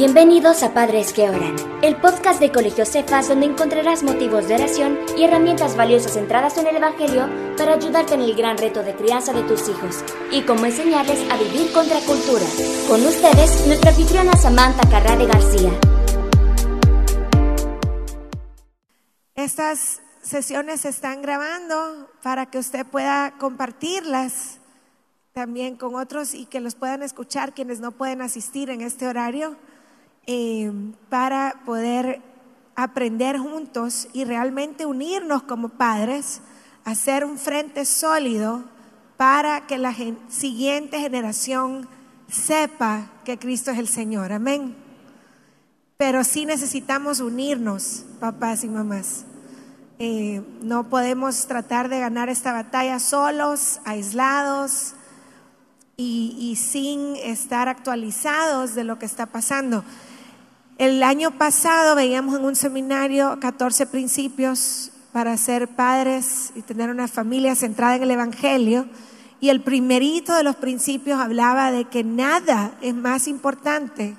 Bienvenidos a Padres que Oran, el podcast de Colegio Cefas donde encontrarás motivos de oración y herramientas valiosas centradas en el Evangelio para ayudarte en el gran reto de crianza de tus hijos y cómo enseñarles a vivir contra cultura. Con ustedes, nuestra anfitriona Samantha Carrade García. Estas sesiones se están grabando para que usted pueda compartirlas también con otros y que los puedan escuchar quienes no pueden asistir en este horario. Eh, para poder aprender juntos y realmente unirnos como padres, hacer un frente sólido para que la siguiente generación sepa que Cristo es el Señor. Amén. Pero sí necesitamos unirnos, papás y mamás. Eh, no podemos tratar de ganar esta batalla solos, aislados y sin estar actualizados de lo que está pasando. El año pasado veíamos en un seminario 14 principios para ser padres y tener una familia centrada en el Evangelio. Y el primerito de los principios hablaba de que nada es más importante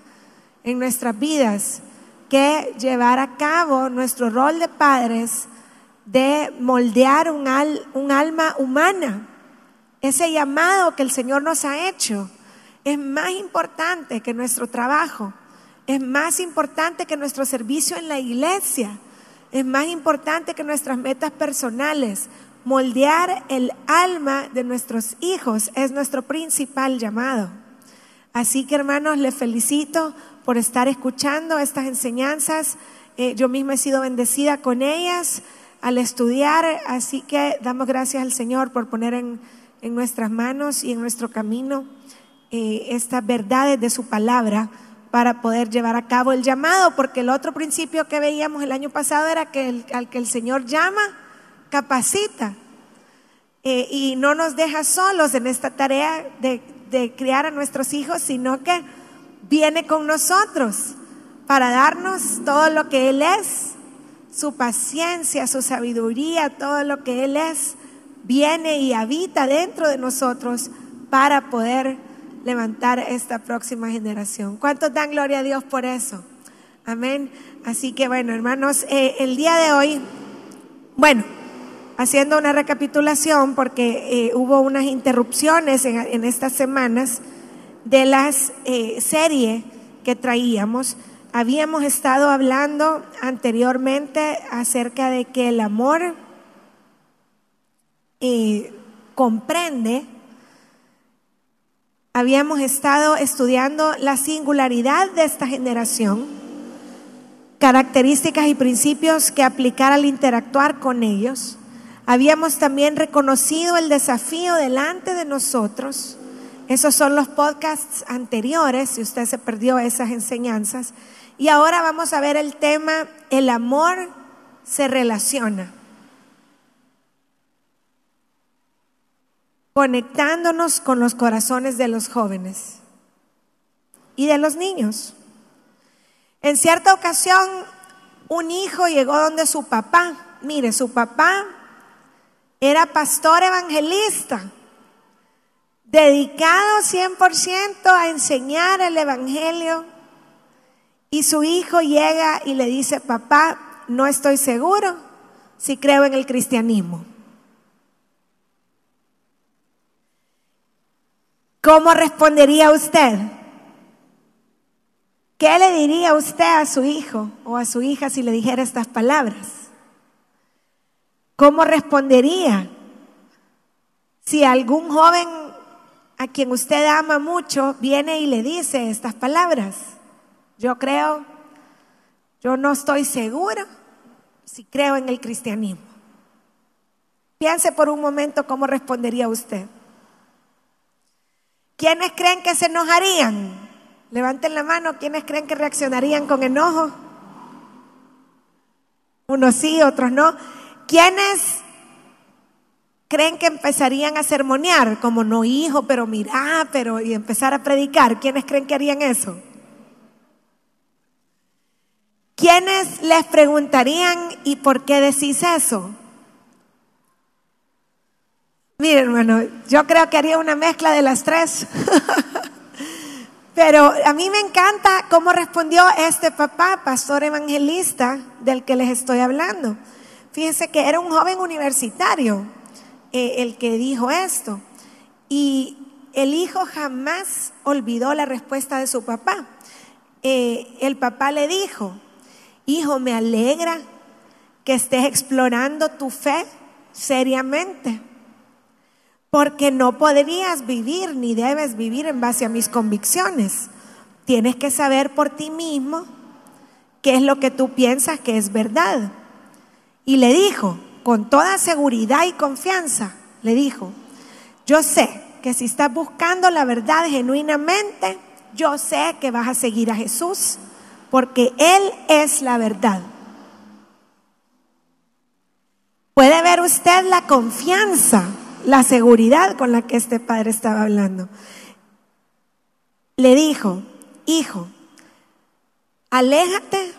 en nuestras vidas que llevar a cabo nuestro rol de padres de moldear un, un alma humana. Ese llamado que el Señor nos ha hecho es más importante que nuestro trabajo es más importante que nuestro servicio en la iglesia, es más importante que nuestras metas personales. Moldear el alma de nuestros hijos es nuestro principal llamado. Así que hermanos, les felicito por estar escuchando estas enseñanzas. Eh, yo misma he sido bendecida con ellas al estudiar, así que damos gracias al Señor por poner en, nuestras manos y en nuestro camino eh, estas verdades de su palabra para poder llevar a cabo el llamado, porque el otro principio que veíamos el año pasado era que al que el Señor llama, capacita eh, y no nos deja solos en esta tarea de, de criar a nuestros hijos, sino que viene con nosotros para darnos todo lo que Él es, su paciencia, su sabiduría, todo lo que Él es, viene y habita dentro de nosotros para poder levantar esta próxima generación. ¿Cuántos dan gloria a Dios por eso? Amén. Así que bueno, hermanos, eh, el día de hoy, bueno, haciendo una recapitulación, porque eh, hubo unas interrupciones en, estas semanas de las eh, series que traíamos. Habíamos estado hablando anteriormente acerca de que el amor comprende habíamos estado estudiando la singularidad de esta generación, características y principios que aplicar al interactuar con ellos. Habíamos también reconocido el desafío delante de nosotros. Esos son los podcasts anteriores, si usted se perdió esas enseñanzas. Y ahora vamos a ver el tema, el amor se relaciona. Conectándonos con los corazones de los jóvenes y de los niños. En cierta ocasión, un hijo llegó donde su papá, mire, su papá era pastor evangelista, dedicado 100% a enseñar el Evangelio, y su hijo llega y le dice, papá, no estoy seguro si creo en el cristianismo. ¿Cómo respondería usted? ¿Qué le diría usted a su hijo o a su hija si le dijera estas palabras? ¿Cómo respondería si algún joven a quien usted ama mucho viene y le dice estas palabras? Yo creo, yo no estoy seguro si creo en el cristianismo. Piense por un momento cómo respondería usted. ¿Quiénes creen que se enojarían? Levanten la mano, ¿quiénes creen que reaccionarían con enojo? Unos sí, otros no. ¿Quiénes creen que empezarían a sermonear? Como no, hijo, pero mira, pero y empezar a predicar. ¿Quiénes creen que harían eso? ¿Quiénes les preguntarían y por qué decís eso? Mire, hermano, yo creo que haría una mezcla de las tres. Pero a mí me encanta cómo respondió este papá, pastor evangelista, del que les estoy hablando. Fíjense que era un joven universitario eh, el que dijo esto. Y el hijo jamás olvidó la respuesta de su papá. Eh, el papá le dijo, hijo, me alegra que estés explorando tu fe seriamente, porque no podrías vivir ni debes vivir en base a mis convicciones. Tienes que saber por ti mismo qué es lo que tú piensas que es verdad. Y le dijo, con toda seguridad y confianza, le dijo, yo sé que si estás buscando la verdad genuinamente, yo sé que vas a seguir a Jesús, porque Él es la verdad. Puede ver usted la confianza, la seguridad con la que este padre estaba hablando. Le dijo, hijo, aléjate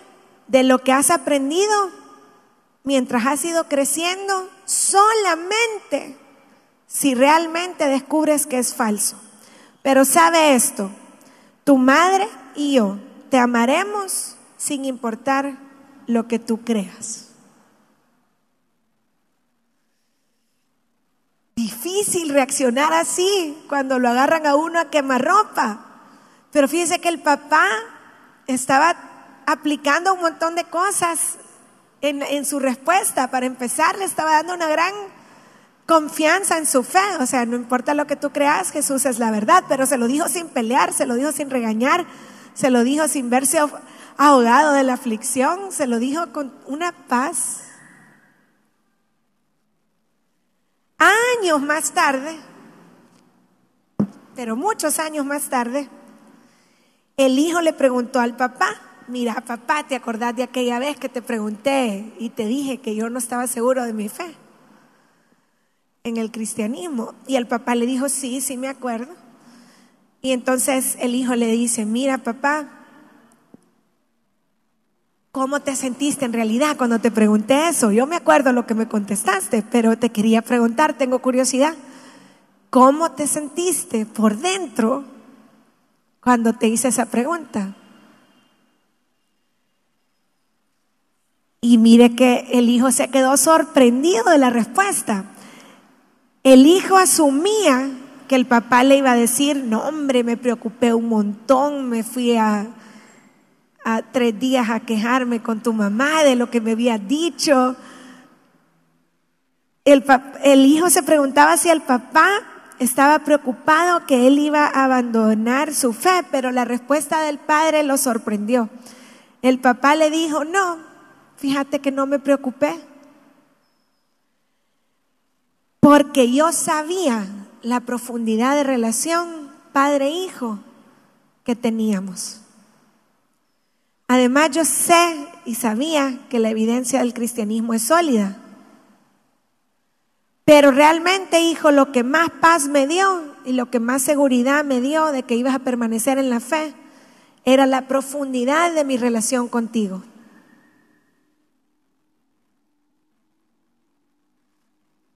de lo que has aprendido mientras has ido creciendo solamente si realmente descubres que es falso. Pero sabe esto, tu madre y yo te amaremos sin importar lo que tú creas. Difícil reaccionar así cuando lo agarran a uno a quemarropa. Pero fíjese que el papá estaba aplicando un montón de cosas en, en su respuesta. Para empezar, le estaba dando una gran confianza en su fe. O sea, no importa lo que tú creas, Jesús es la verdad, pero se lo dijo sin pelear, se lo dijo sin regañar, se lo dijo sin verse ahogado de la aflicción, se lo dijo con una paz. Años más tarde, pero muchos años más tarde, el hijo le preguntó al papá, mira papá, ¿te acordás de aquella vez que te pregunté y te dije que yo no estaba seguro de mi fe? en el cristianismo. Y el papá le dijo, sí, sí me acuerdo. Y entonces el hijo le dice, mira papá, ¿cómo te sentiste en realidad cuando te pregunté eso? Yo me acuerdo lo que me contestaste, pero te quería preguntar, tengo curiosidad, ¿cómo te sentiste por dentro cuando te hice esa pregunta? Y mire que el hijo se quedó sorprendido de la respuesta. El hijo asumía que el papá le iba a decir, no hombre, me preocupé un montón, me fui a, tres días a quejarme con tu mamá de lo que me había dicho. El, el hijo se preguntaba si el papá estaba preocupado que él iba a abandonar su fe, pero la respuesta del padre lo sorprendió. El papá le dijo, no, fíjate que no me preocupé porque yo sabía la profundidad de relación padre-hijo que teníamos. Además, yo sé y sabía que la evidencia del cristianismo es sólida. Pero realmente, hijo, lo que más paz me dio y lo que más seguridad me dio de que ibas a permanecer en la fe era la profundidad de mi relación contigo.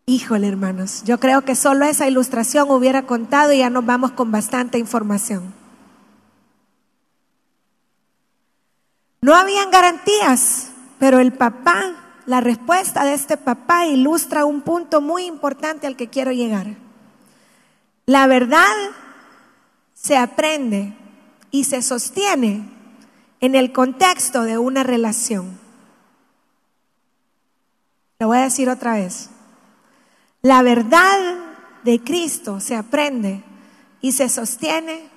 Híjole, hermanos, yo creo que solo esa ilustración hubiera contado y ya nos vamos con bastante información. No habían garantías, pero el papá, la respuesta de este papá ilustra un punto muy importante al que quiero llegar. La verdad se aprende y se sostiene en el contexto de una relación. Lo voy a decir otra vez. La verdad de Cristo se aprende y se sostiene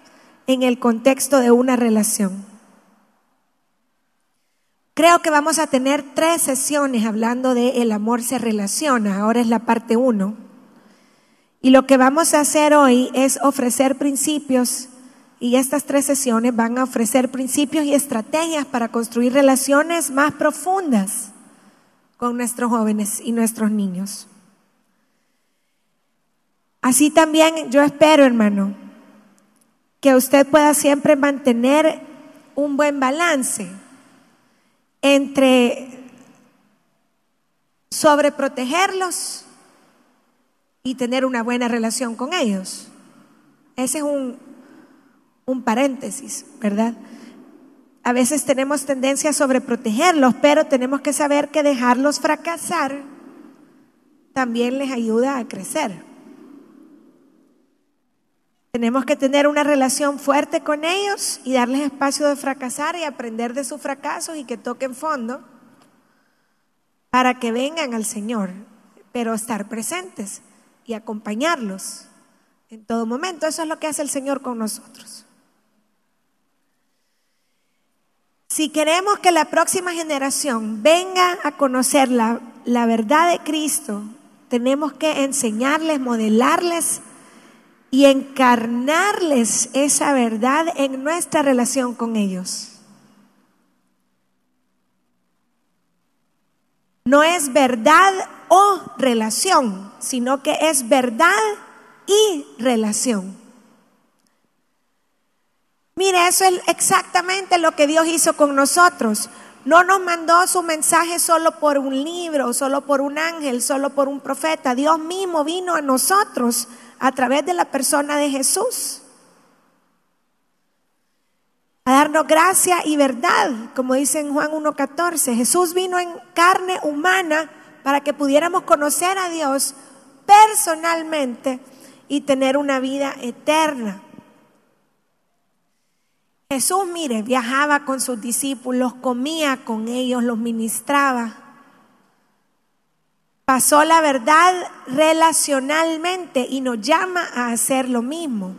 en el contexto de una relación. Creo que vamos a tener tres sesiones hablando de el amor se relaciona. Ahora es la parte uno. Y lo que vamos a hacer hoy es ofrecer principios y estas tres sesiones van a ofrecer principios y estrategias para construir relaciones más profundas con nuestros jóvenes y nuestros niños. Así también yo espero, hermano, que usted pueda siempre mantener un buen balance entre sobreprotegerlos y tener una buena relación con ellos. Ese es un, un paréntesis, ¿verdad? A veces tenemos tendencia a sobreprotegerlos, pero tenemos que saber que dejarlos fracasar también les ayuda a crecer. Tenemos que tener una relación fuerte con ellos y darles espacio de fracasar y aprender de sus fracasos y que toquen fondo para que vengan al Señor, pero estar presentes y acompañarlos en todo momento. Eso es lo que hace el Señor con nosotros. Si queremos que la próxima generación venga a conocer la, la verdad de Cristo, tenemos que enseñarles, modelarles y encarnarles esa verdad en nuestra relación con ellos. No es verdad o relación, sino que es verdad y relación. Mire, eso es exactamente lo que Dios hizo con nosotros. No nos mandó su mensaje solo por un libro, solo por un ángel, solo por un profeta. Dios mismo vino a nosotros a través de la persona de Jesús. A darnos gracia y verdad, como dice en Juan 1.14. Jesús vino en carne humana para que pudiéramos conocer a Dios personalmente y tener una vida eterna. Jesús, mire, viajaba con sus discípulos, comía con ellos, los ministraba pasó la verdad relacionalmente y nos llama a hacer lo mismo.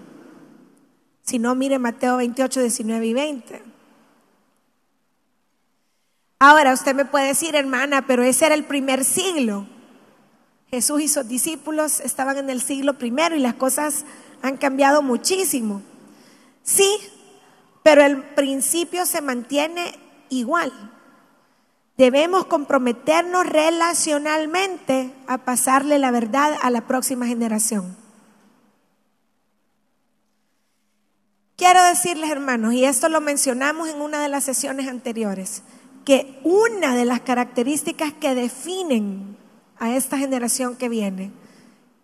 Si no, mire Mateo 28, 19 y 20. Ahora usted me puede decir, hermana, pero ese era el primer siglo. Jesús y sus discípulos estaban en el siglo primero y las cosas han cambiado muchísimo. Sí, pero el principio se mantiene igual. Debemos comprometernos relacionalmente a pasarle la verdad a la próxima generación. Quiero decirles, hermanos, y esto lo mencionamos en una de las sesiones anteriores, que una de las características que definen a esta generación que viene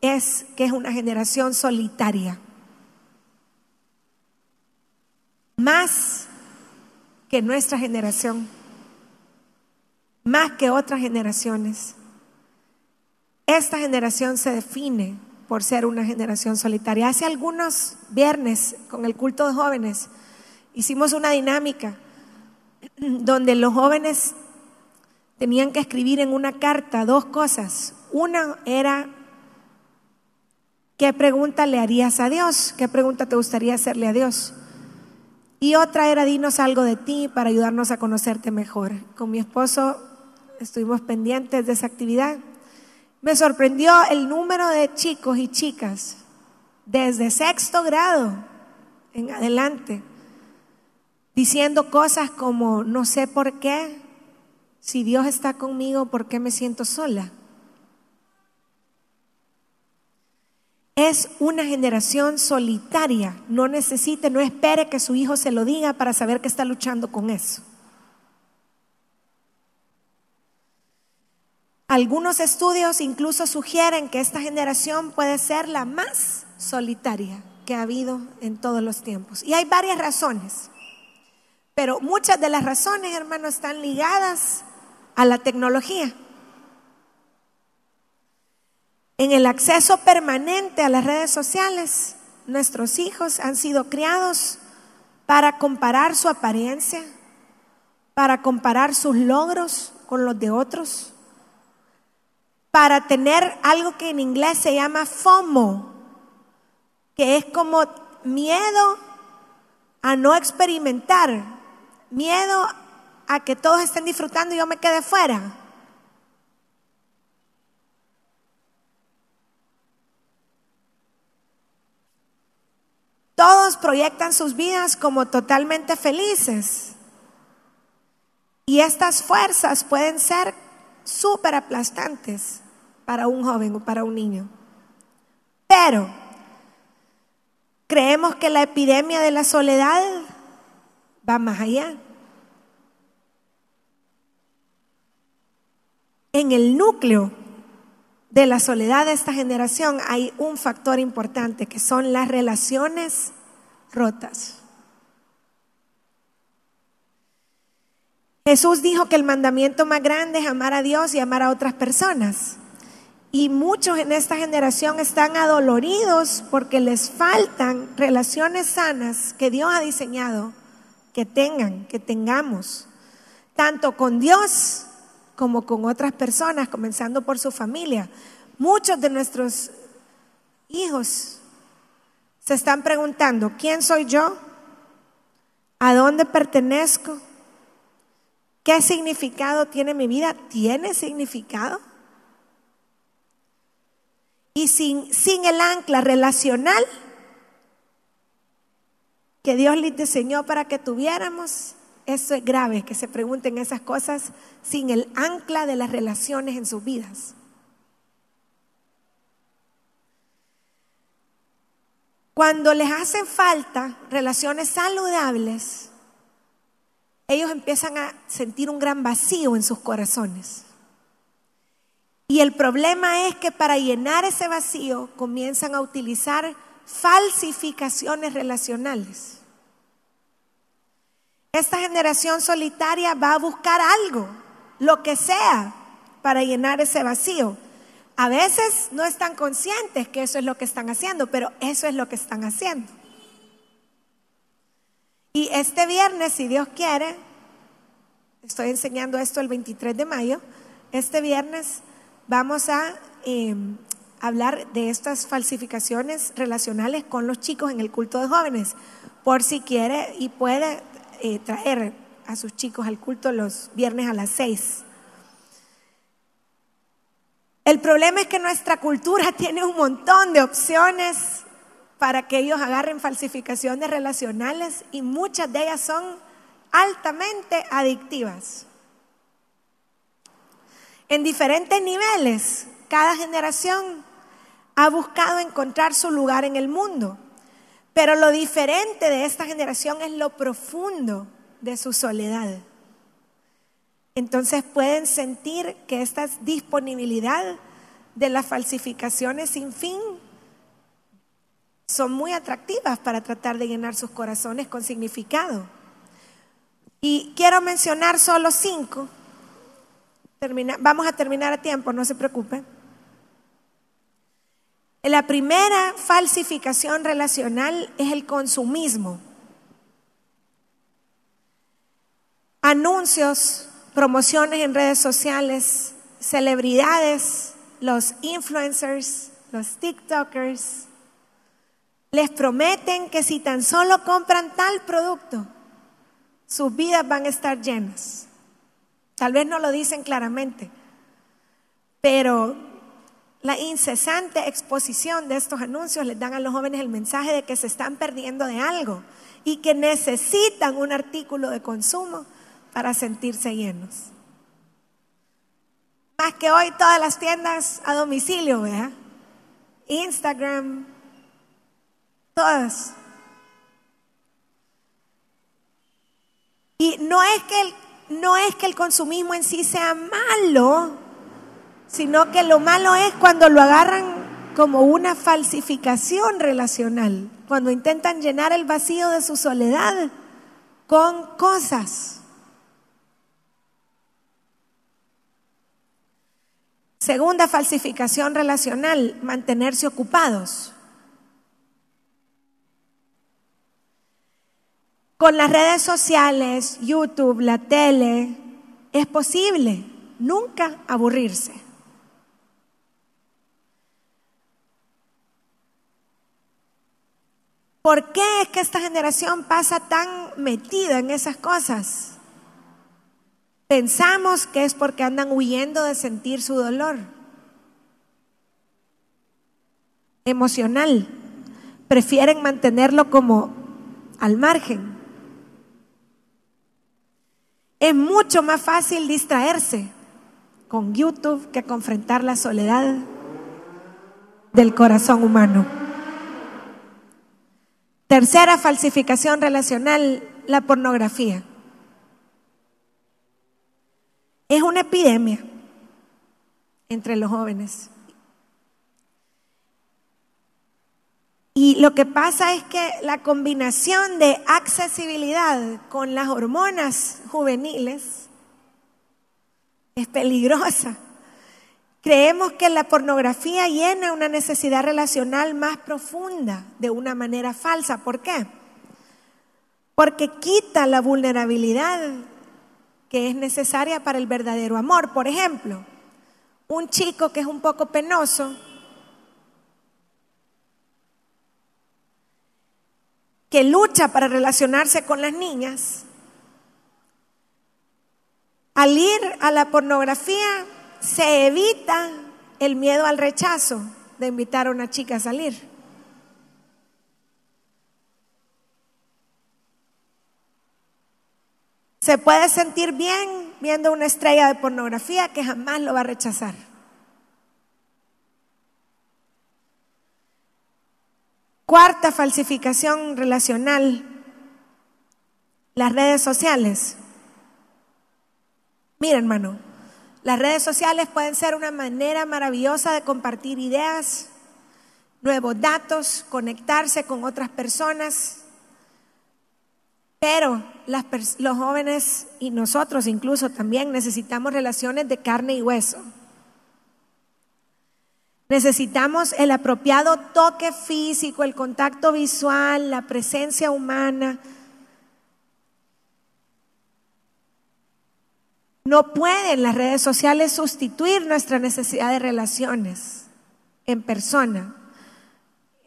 es que es una generación solitaria. Más que nuestra generación más que otras generaciones. Esta generación se define por ser una generación solitaria. Hace algunos viernes, con el culto de jóvenes, hicimos una dinámica donde los jóvenes tenían que escribir en una carta dos cosas. Una era, ¿qué pregunta le harías a Dios? ¿Qué pregunta te gustaría hacerle a Dios? Y otra era, dinos algo de ti para ayudarnos a conocerte mejor. Con mi esposo estuvimos pendientes de esa actividad. Me sorprendió el número de chicos y chicas desde sexto grado en adelante, diciendo cosas como, no sé por qué, si Dios está conmigo, ¿por qué me siento sola? Es una generación solitaria, no necesite, no espere que su hijo se lo diga para saber que está luchando con eso. Algunos estudios incluso sugieren que esta generación puede ser la más solitaria que ha habido en todos los tiempos. Y hay varias razones, pero muchas de las razones, hermanos, están ligadas a la tecnología. En el acceso permanente a las redes sociales, nuestros hijos han sido criados para comparar su apariencia, para comparar sus logros con los de otros para tener algo que en inglés se llama FOMO, que es como miedo a no experimentar, miedo a que todos estén disfrutando y yo me quede fuera. Todos proyectan sus vidas como totalmente felices. Y estas fuerzas pueden ser súper aplastantes para un joven o para un niño. Pero creemos que la epidemia de la soledad va más allá. En el núcleo de la soledad de esta generación hay un factor importante que son las relaciones rotas. Jesús dijo que el mandamiento más grande es amar a Dios y amar a otras personas. Y muchos en esta generación están adoloridos porque les faltan relaciones sanas que Dios ha diseñado que tengan, que tengamos, tanto con Dios como con otras personas, comenzando por su familia. Muchos de nuestros hijos se están preguntando, ¿quién soy yo? ¿A dónde pertenezco? ¿Qué significado tiene mi vida? ¿Tiene significado? Y sin, sin el ancla relacional, que Dios les diseñó para que tuviéramos, eso es grave, que se pregunten esas cosas sin el ancla de las relaciones en sus vidas. Cuando les hacen falta relaciones saludables, ellos empiezan a sentir un gran vacío en sus corazones. Y el problema es que para llenar ese vacío comienzan a utilizar falsificaciones relacionales. Esta generación solitaria va a buscar algo, lo que sea, para llenar ese vacío. A veces no están conscientes que eso es lo que están haciendo, pero eso es lo que están haciendo. Y este viernes, si Dios quiere, estoy enseñando esto el 23 de mayo, este viernes vamos a em, hablar de estas falsificaciones relacionales con los chicos en el culto de jóvenes. Por si quiere y puede, eh, traer a sus chicos al culto los viernes a las seis. El problema es que nuestra cultura tiene un montón de opciones para que ellos agarren falsificaciones relacionales y muchas de ellas son altamente adictivas. En diferentes niveles, cada generación ha buscado encontrar su lugar en el mundo. Pero lo diferente de esta generación es lo profundo de su soledad. Entonces pueden sentir que esta disponibilidad de las falsificaciones sin fin son muy atractivas para tratar de llenar sus corazones con significado. Y quiero mencionar solo cinco. Vamos a terminar a tiempo, no se preocupen. La primera falsificación relacional es el consumismo. Anuncios, promociones en redes sociales, celebridades, los influencers, los TikTokers, les prometen que si tan solo compran tal producto, sus vidas van a estar llenas. Tal vez no lo dicen claramente, pero la incesante exposición de estos anuncios les dan a los jóvenes el mensaje de que se están perdiendo de algo y que necesitan un artículo de consumo para sentirse llenos. Más que hoy todas las tiendas a domicilio. Instagram, todas. Y no es que el, no es que el consumismo en sí sea malo, sino que lo malo es cuando lo agarran como una falsificación relacional, cuando intentan llenar el vacío de su soledad con cosas. Segunda falsificación relacional, mantenerse ocupados. Con las redes sociales, YouTube, la tele, es posible nunca aburrirse. ¿Por qué es que esta generación pasa tan metida en esas cosas? Pensamos que es porque andan huyendo de sentir su dolor emocional. Prefieren mantenerlo como al margen. Es mucho más fácil distraerse con YouTube que confrontar la soledad del corazón humano. Tercera falsificación relacional, la pornografía. Es una epidemia entre los jóvenes. Y lo que pasa es que la combinación de accesibilidad con las hormonas juveniles es peligrosa. Creemos que la pornografía llena una necesidad relacional más profunda de una manera falsa. ¿Por qué? Porque quita la vulnerabilidad que es necesaria para el verdadero amor. Por ejemplo, un chico que es un poco penoso, que lucha para relacionarse con las niñas, al ir a la pornografía se evita el miedo al rechazo de invitar a una chica a salir. Se puede sentir bien viendo una estrella de pornografía que jamás lo va a rechazar. Cuarta falsificación relacional, las redes sociales. Mira, hermano, las redes sociales pueden ser una manera maravillosa de compartir ideas, nuevos datos, conectarse con otras personas, pero los jóvenes y nosotros incluso también necesitamos relaciones de carne y hueso. Necesitamos el apropiado toque físico, el contacto visual, la presencia humana. No pueden las redes sociales sustituir nuestra necesidad de relaciones en persona.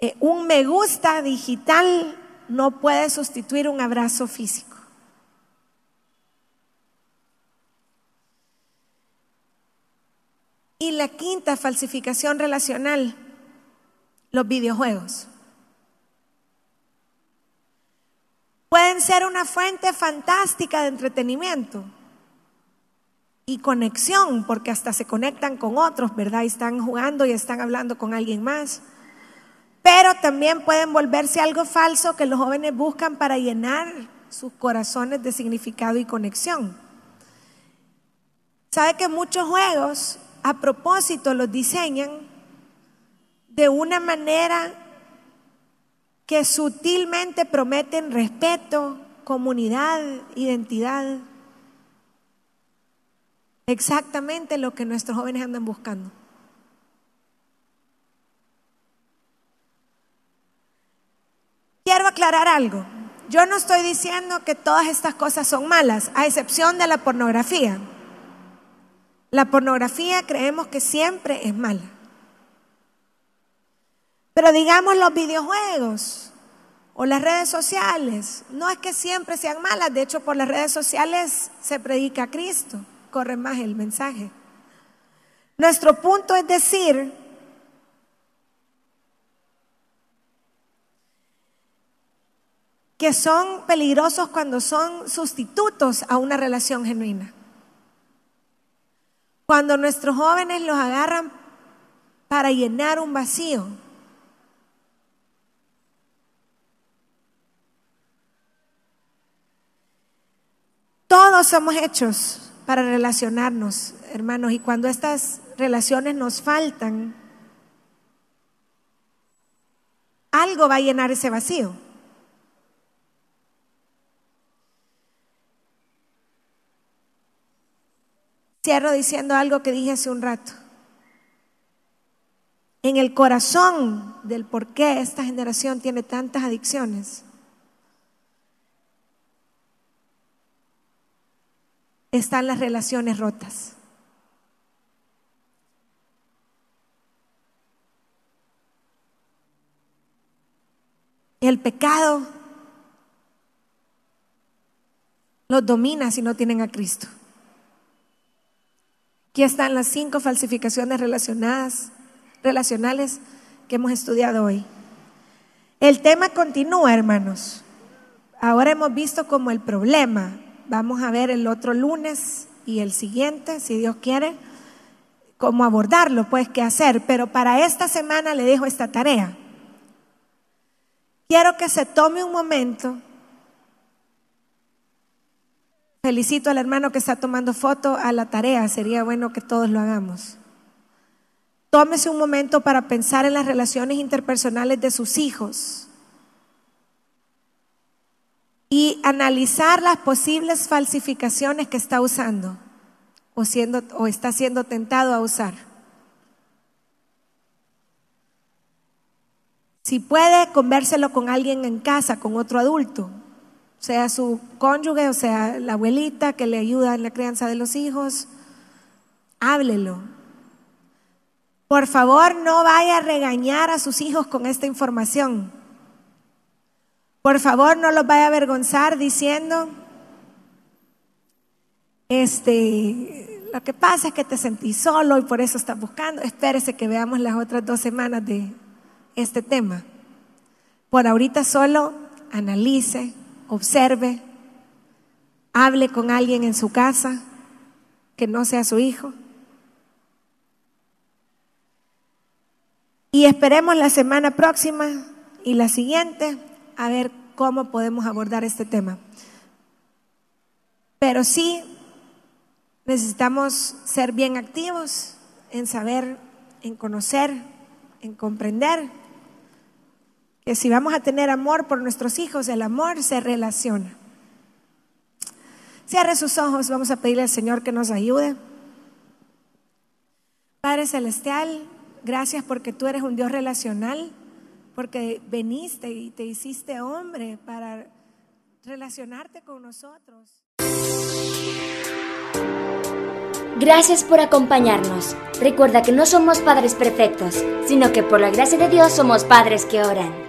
Eh, un me gusta digital no puede sustituir un abrazo físico. Y la quinta falsificación relacional, los videojuegos. Pueden ser una fuente fantástica de entretenimiento y conexión, porque hasta se conectan con otros, ¿verdad? Y están jugando y están hablando con alguien más. Pero también pueden volverse algo falso que los jóvenes buscan para llenar sus corazones de significado y conexión. ¿Sabe que muchos juegos a propósito los diseñan de una manera que sutilmente prometen respeto, comunidad, identidad. Exactamente lo que nuestros jóvenes andan buscando. Quiero aclarar algo. Yo no estoy diciendo que todas estas cosas son malas, a excepción de la pornografía. La pornografía creemos que siempre es mala. Pero digamos los videojuegos o las redes sociales, no es que siempre sean malas, de hecho por las redes sociales se predica a Cristo, corre más el mensaje. Nuestro punto es decir que son peligrosos cuando son sustitutos a una relación genuina. Cuando nuestros jóvenes los agarran para llenar un vacío. Todos somos hechos para relacionarnos, hermanos, y cuando estas relaciones nos faltan, algo va a llenar ese vacío. Cierro diciendo algo que dije hace un rato. En el corazón del por qué esta generación tiene tantas adicciones están las relaciones rotas. El pecado los domina si no tienen a Cristo. Aquí están las cinco falsificaciones relacionadas, relacionales que hemos estudiado hoy. El tema continúa, hermanos. Ahora hemos visto como el problema. Vamos a ver el otro lunes y el siguiente, si Dios quiere, cómo abordarlo, pues qué hacer. Pero para esta semana le dejo esta tarea. Quiero que se tome un momento Felicito al hermano que está tomando foto a la tarea, sería bueno que todos lo hagamos. Tómese un momento para pensar en las relaciones interpersonales de sus hijos y analizar las posibles falsificaciones que está usando o, siendo, o está siendo tentado a usar. Si puede, convérselo con alguien en casa, con otro adulto, sea su cónyuge o sea la abuelita que le ayuda en la crianza de los hijos, háblelo. Por favor, no vaya a regañar a sus hijos con esta información. Por favor, no los vaya a avergonzar diciendo, este, lo que pasa es que te sentí solo y por eso estás buscando. Espérese que veamos las otras dos semanas de este tema. Por ahorita solo analice, observe, hable con alguien en su casa que no sea su hijo. Y esperemos la semana próxima y la siguiente a ver cómo podemos abordar este tema. Pero sí necesitamos ser bien activos en saber, en conocer, en comprender que si vamos a tener amor por nuestros hijos, el amor se relaciona. Cierre sus ojos, vamos a pedirle al Señor que nos ayude. Padre Celestial, gracias porque tú eres un Dios relacional, porque veniste y te hiciste hombre para relacionarte con nosotros. Gracias por acompañarnos. Recuerda que no somos padres perfectos, sino que por la gracia de Dios somos padres que oran.